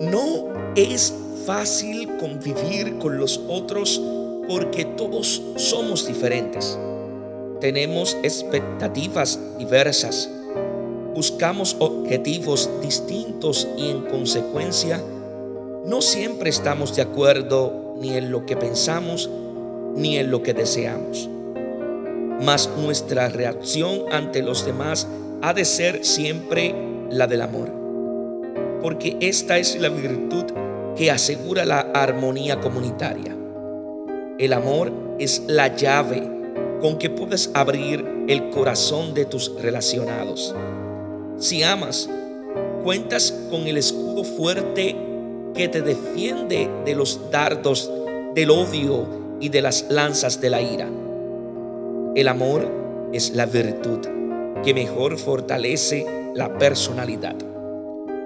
No es fácil convivir con los otros porque todos somos diferentes. Tenemos expectativas diversas. Buscamos objetivos distintos y en consecuencia no siempre estamos de acuerdo ni en lo que pensamos ni en lo que deseamos. Mas nuestra reacción ante los demás ha de ser siempre la del amor. Porque esta es la virtud que asegura la armonía comunitaria. El amor es la llave con que puedes abrir el corazón de tus relacionados. Si amas, cuentas con el escudo fuerte que te defiende de los dardos del odio y de las lanzas de la ira. El amor es la virtud que mejor fortalece la personalidad.